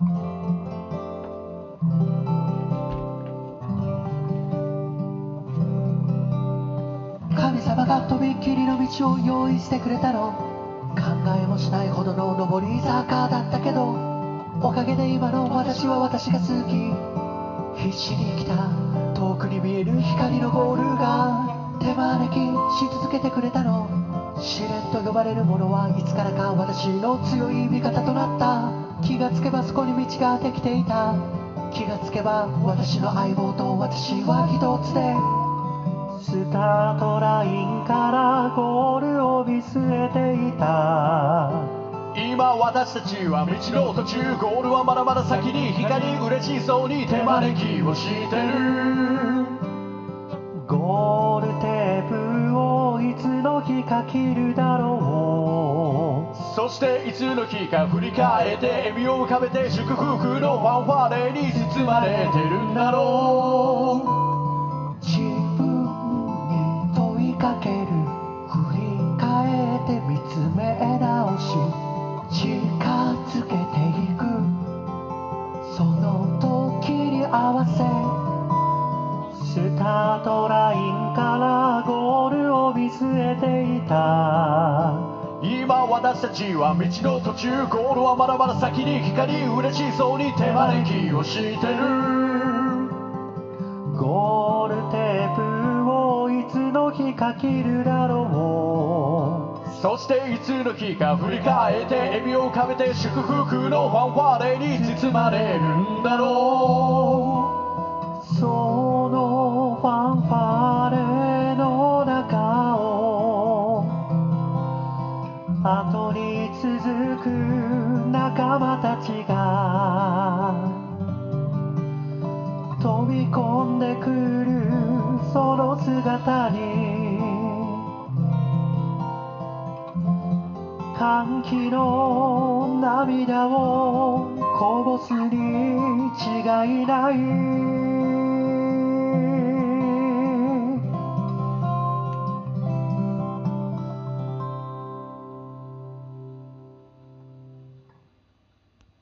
神様がとびっきりの道を用意してくれたの。考えもしないほどの上り坂だったけど。おかげで今の私は私が好き。必死に生きた。遠くに見える光のゴールが。手招きし続けてくれたの。試練と呼ばれるものはいつからか私の強い味方となった。気がつけばそこに道ができていた。気がつけば私の相棒と私は一つで。スタートラインからゴールを見据えていた。今私たちは道の途中ゴールはまだまだ先に光嬉しそうに手招きをしてる。ゴーか切るだろうそしていつの日か振り返って笑みを浮かべて祝福のファンファーレに包まれてるんだろう自分に問いかける振り返って見つめ直し近づけていくその時に合わせスタートラインから据えていた。う今私たちは道の途中ゴールはまだまだ先に光嬉しそうに手招きをしてる。ゴールテープをいつの日か切るだろう。そしていつの日か振り返って笑みを浮かべて祝福のファンファーレに包まれるんだろ後に続く仲間たちが飛び込んでくるその姿に歓喜の涙をこぼすに違いない。